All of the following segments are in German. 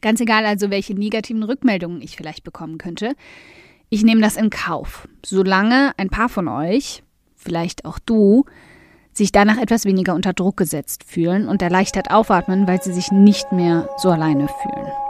Ganz egal also, welche negativen Rückmeldungen ich vielleicht bekommen könnte. Ich nehme das in Kauf, solange ein paar von euch, vielleicht auch du, sich danach etwas weniger unter Druck gesetzt fühlen und erleichtert aufatmen, weil sie sich nicht mehr so alleine fühlen.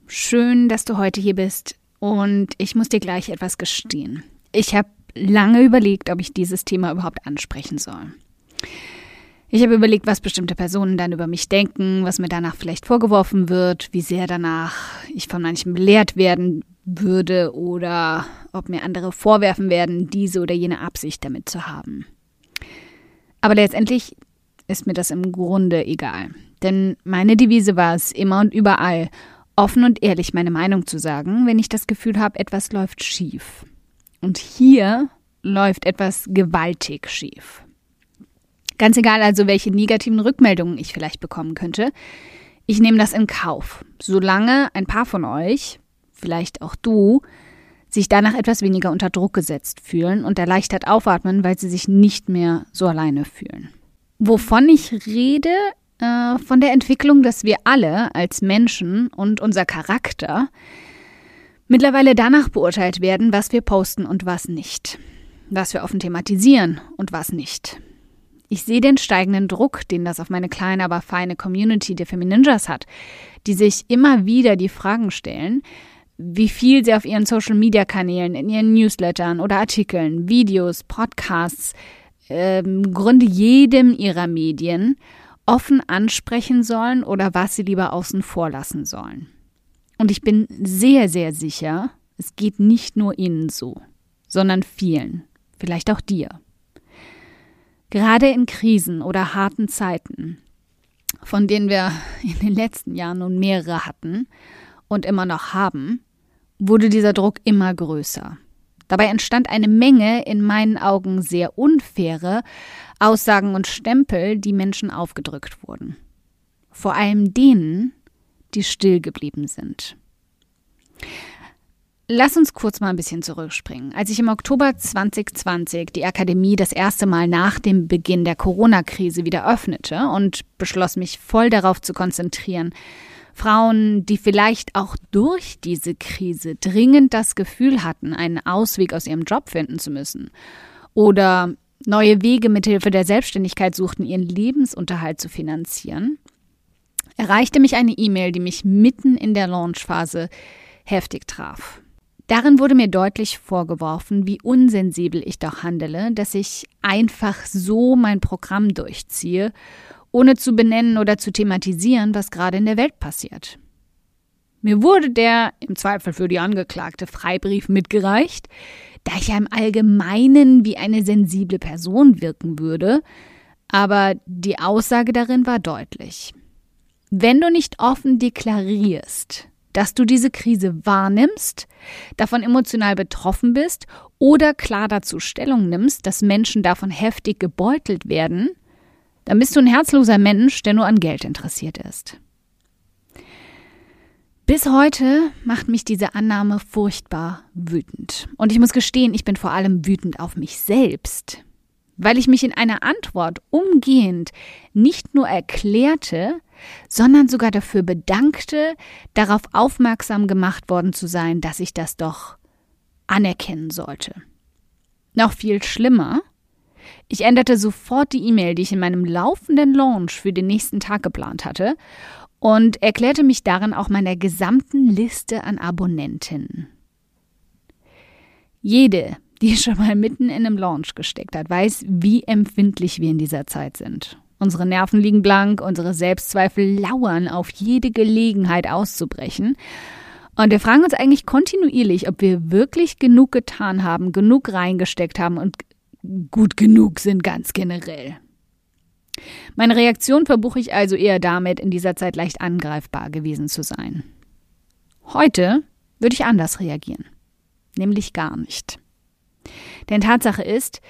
schön, dass du heute hier bist und ich muss dir gleich etwas gestehen. Ich habe lange überlegt, ob ich dieses Thema überhaupt ansprechen soll. Ich habe überlegt, was bestimmte Personen dann über mich denken, was mir danach vielleicht vorgeworfen wird, wie sehr danach ich von manchen belehrt werden würde oder ob mir andere vorwerfen werden, diese oder jene Absicht damit zu haben. Aber letztendlich ist mir das im Grunde egal. Denn meine Devise war es, immer und überall offen und ehrlich meine Meinung zu sagen, wenn ich das Gefühl habe, etwas läuft schief. Und hier läuft etwas gewaltig schief. Ganz egal also, welche negativen Rückmeldungen ich vielleicht bekommen könnte, ich nehme das in Kauf, solange ein paar von euch, vielleicht auch du, sich danach etwas weniger unter Druck gesetzt fühlen und erleichtert aufatmen, weil sie sich nicht mehr so alleine fühlen. Wovon ich rede, äh, von der Entwicklung, dass wir alle als Menschen und unser Charakter mittlerweile danach beurteilt werden, was wir posten und was nicht. Was wir offen thematisieren und was nicht. Ich sehe den steigenden Druck, den das auf meine kleine, aber feine Community der Femininjas hat, die sich immer wieder die Fragen stellen, wie viel sie auf ihren Social-Media-Kanälen, in ihren Newslettern oder Artikeln, Videos, Podcasts, äh, im Grunde jedem ihrer Medien offen ansprechen sollen oder was sie lieber außen vor lassen sollen. Und ich bin sehr, sehr sicher, es geht nicht nur ihnen so, sondern vielen, vielleicht auch dir. Gerade in Krisen oder harten Zeiten, von denen wir in den letzten Jahren nun mehrere hatten und immer noch haben, wurde dieser Druck immer größer. Dabei entstand eine Menge in meinen Augen sehr unfaire Aussagen und Stempel, die Menschen aufgedrückt wurden. Vor allem denen, die still geblieben sind. Lass uns kurz mal ein bisschen zurückspringen. Als ich im Oktober 2020 die Akademie das erste Mal nach dem Beginn der Corona-Krise wieder öffnete und beschloss, mich voll darauf zu konzentrieren, Frauen, die vielleicht auch durch diese Krise dringend das Gefühl hatten, einen Ausweg aus ihrem Job finden zu müssen oder neue Wege mithilfe der Selbstständigkeit suchten, ihren Lebensunterhalt zu finanzieren, erreichte mich eine E-Mail, die mich mitten in der Launchphase heftig traf. Darin wurde mir deutlich vorgeworfen, wie unsensibel ich doch handele, dass ich einfach so mein Programm durchziehe ohne zu benennen oder zu thematisieren, was gerade in der Welt passiert. Mir wurde der, im Zweifel für die Angeklagte, Freibrief mitgereicht, da ich ja im Allgemeinen wie eine sensible Person wirken würde, aber die Aussage darin war deutlich. Wenn du nicht offen deklarierst, dass du diese Krise wahrnimmst, davon emotional betroffen bist oder klar dazu Stellung nimmst, dass Menschen davon heftig gebeutelt werden, dann bist du ein herzloser Mensch, der nur an Geld interessiert ist. Bis heute macht mich diese Annahme furchtbar wütend. Und ich muss gestehen, ich bin vor allem wütend auf mich selbst, weil ich mich in einer Antwort umgehend nicht nur erklärte, sondern sogar dafür bedankte, darauf aufmerksam gemacht worden zu sein, dass ich das doch anerkennen sollte. Noch viel schlimmer, ich änderte sofort die E-Mail, die ich in meinem laufenden Launch für den nächsten Tag geplant hatte, und erklärte mich darin auch meiner gesamten Liste an Abonnentinnen. Jede, die schon mal mitten in einem Launch gesteckt hat, weiß, wie empfindlich wir in dieser Zeit sind. Unsere Nerven liegen blank, unsere Selbstzweifel lauern auf jede Gelegenheit auszubrechen. Und wir fragen uns eigentlich kontinuierlich, ob wir wirklich genug getan haben, genug reingesteckt haben und gut genug sind ganz generell. Meine Reaktion verbuche ich also eher damit, in dieser Zeit leicht angreifbar gewesen zu sein. Heute würde ich anders reagieren, nämlich gar nicht. Denn Tatsache ist,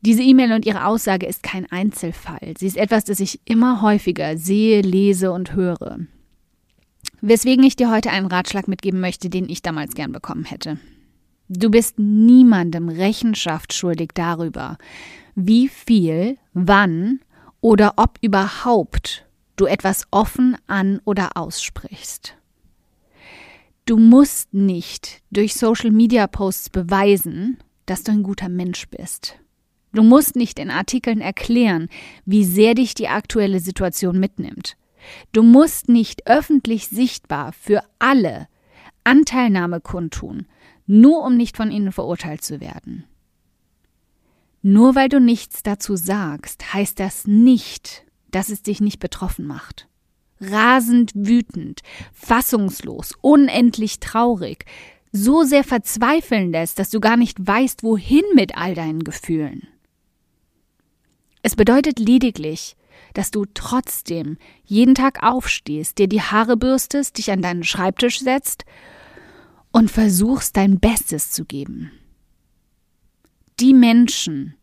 diese E-Mail und ihre Aussage ist kein Einzelfall. Sie ist etwas, das ich immer häufiger sehe, lese und höre. Weswegen ich dir heute einen Ratschlag mitgeben möchte, den ich damals gern bekommen hätte. Du bist niemandem Rechenschaft schuldig darüber, wie viel, wann oder ob überhaupt du etwas offen an oder aussprichst. Du musst nicht durch Social Media Posts beweisen, dass du ein guter Mensch bist. Du musst nicht in Artikeln erklären, wie sehr dich die aktuelle Situation mitnimmt. Du musst nicht öffentlich sichtbar für alle Anteilnahme kundtun, nur um nicht von ihnen verurteilt zu werden. Nur weil du nichts dazu sagst, heißt das nicht, dass es dich nicht betroffen macht. Rasend wütend, fassungslos, unendlich traurig, so sehr verzweifeln lässt, dass du gar nicht weißt, wohin mit all deinen Gefühlen. Es bedeutet lediglich, dass du trotzdem jeden Tag aufstehst, dir die Haare bürstest, dich an deinen Schreibtisch setzt und versuchst dein Bestes zu geben. Die Menschen,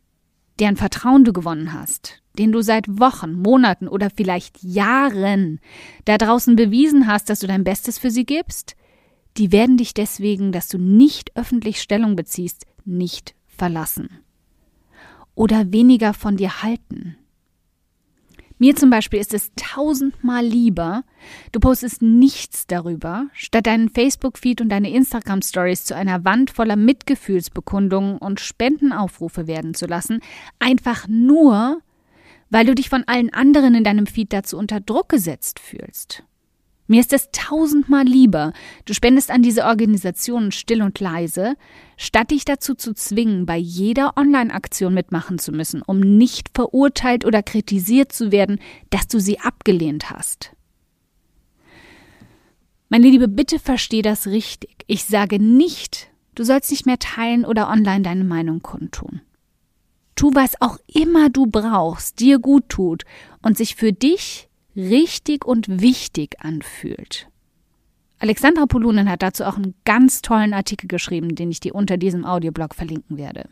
deren Vertrauen du gewonnen hast, den du seit Wochen, Monaten oder vielleicht Jahren da draußen bewiesen hast, dass du dein Bestes für sie gibst, die werden dich deswegen, dass du nicht öffentlich Stellung beziehst, nicht verlassen oder weniger von dir halten. Mir zum Beispiel ist es tausendmal lieber, du postest nichts darüber, statt deinen Facebook-Feed und deine Instagram-Stories zu einer Wand voller Mitgefühlsbekundungen und Spendenaufrufe werden zu lassen, einfach nur, weil du dich von allen anderen in deinem Feed dazu unter Druck gesetzt fühlst. Mir ist es tausendmal lieber, du spendest an diese Organisationen still und leise, statt dich dazu zu zwingen, bei jeder Online-Aktion mitmachen zu müssen, um nicht verurteilt oder kritisiert zu werden, dass du sie abgelehnt hast. Meine Liebe, bitte versteh das richtig. Ich sage nicht, du sollst nicht mehr teilen oder online deine Meinung kundtun. Tu, was auch immer du brauchst, dir gut tut und sich für dich richtig und wichtig anfühlt. Alexandra Polunen hat dazu auch einen ganz tollen Artikel geschrieben, den ich dir unter diesem Audioblog verlinken werde.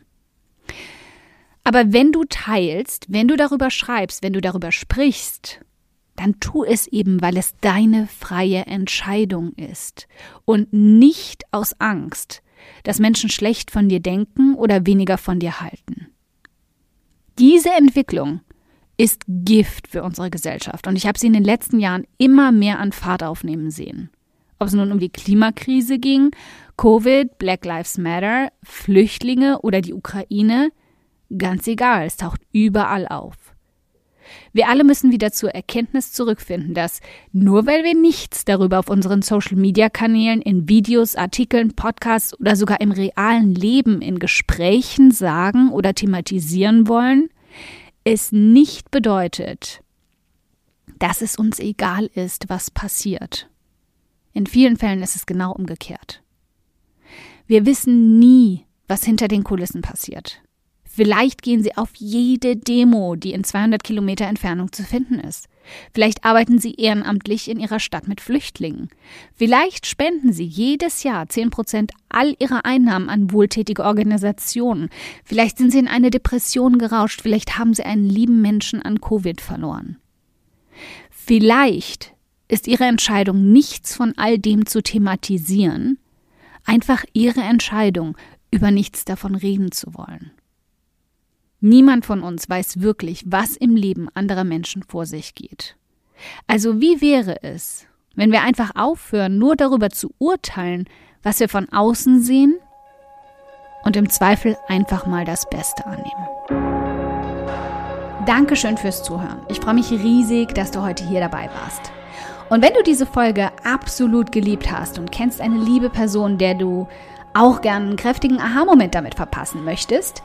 Aber wenn du teilst, wenn du darüber schreibst, wenn du darüber sprichst, dann tu es eben, weil es deine freie Entscheidung ist und nicht aus Angst, dass Menschen schlecht von dir denken oder weniger von dir halten. Diese Entwicklung ist Gift für unsere Gesellschaft. Und ich habe sie in den letzten Jahren immer mehr an Fahrt aufnehmen sehen. Ob es nun um die Klimakrise ging, Covid, Black Lives Matter, Flüchtlinge oder die Ukraine, ganz egal, es taucht überall auf. Wir alle müssen wieder zur Erkenntnis zurückfinden, dass nur weil wir nichts darüber auf unseren Social-Media-Kanälen, in Videos, Artikeln, Podcasts oder sogar im realen Leben in Gesprächen sagen oder thematisieren wollen, es nicht bedeutet, dass es uns egal ist, was passiert. In vielen Fällen ist es genau umgekehrt. Wir wissen nie, was hinter den Kulissen passiert. Vielleicht gehen Sie auf jede Demo, die in 200 Kilometer Entfernung zu finden ist. Vielleicht arbeiten Sie ehrenamtlich in Ihrer Stadt mit Flüchtlingen. Vielleicht spenden Sie jedes Jahr 10 Prozent all Ihrer Einnahmen an wohltätige Organisationen. Vielleicht sind Sie in eine Depression gerauscht. Vielleicht haben Sie einen lieben Menschen an Covid verloren. Vielleicht ist Ihre Entscheidung, nichts von all dem zu thematisieren, einfach Ihre Entscheidung, über nichts davon reden zu wollen. Niemand von uns weiß wirklich, was im Leben anderer Menschen vor sich geht. Also wie wäre es, wenn wir einfach aufhören, nur darüber zu urteilen, was wir von außen sehen und im Zweifel einfach mal das Beste annehmen. Dankeschön fürs Zuhören. Ich freue mich riesig, dass du heute hier dabei warst. Und wenn du diese Folge absolut geliebt hast und kennst eine liebe Person, der du auch gern einen kräftigen Aha-Moment damit verpassen möchtest,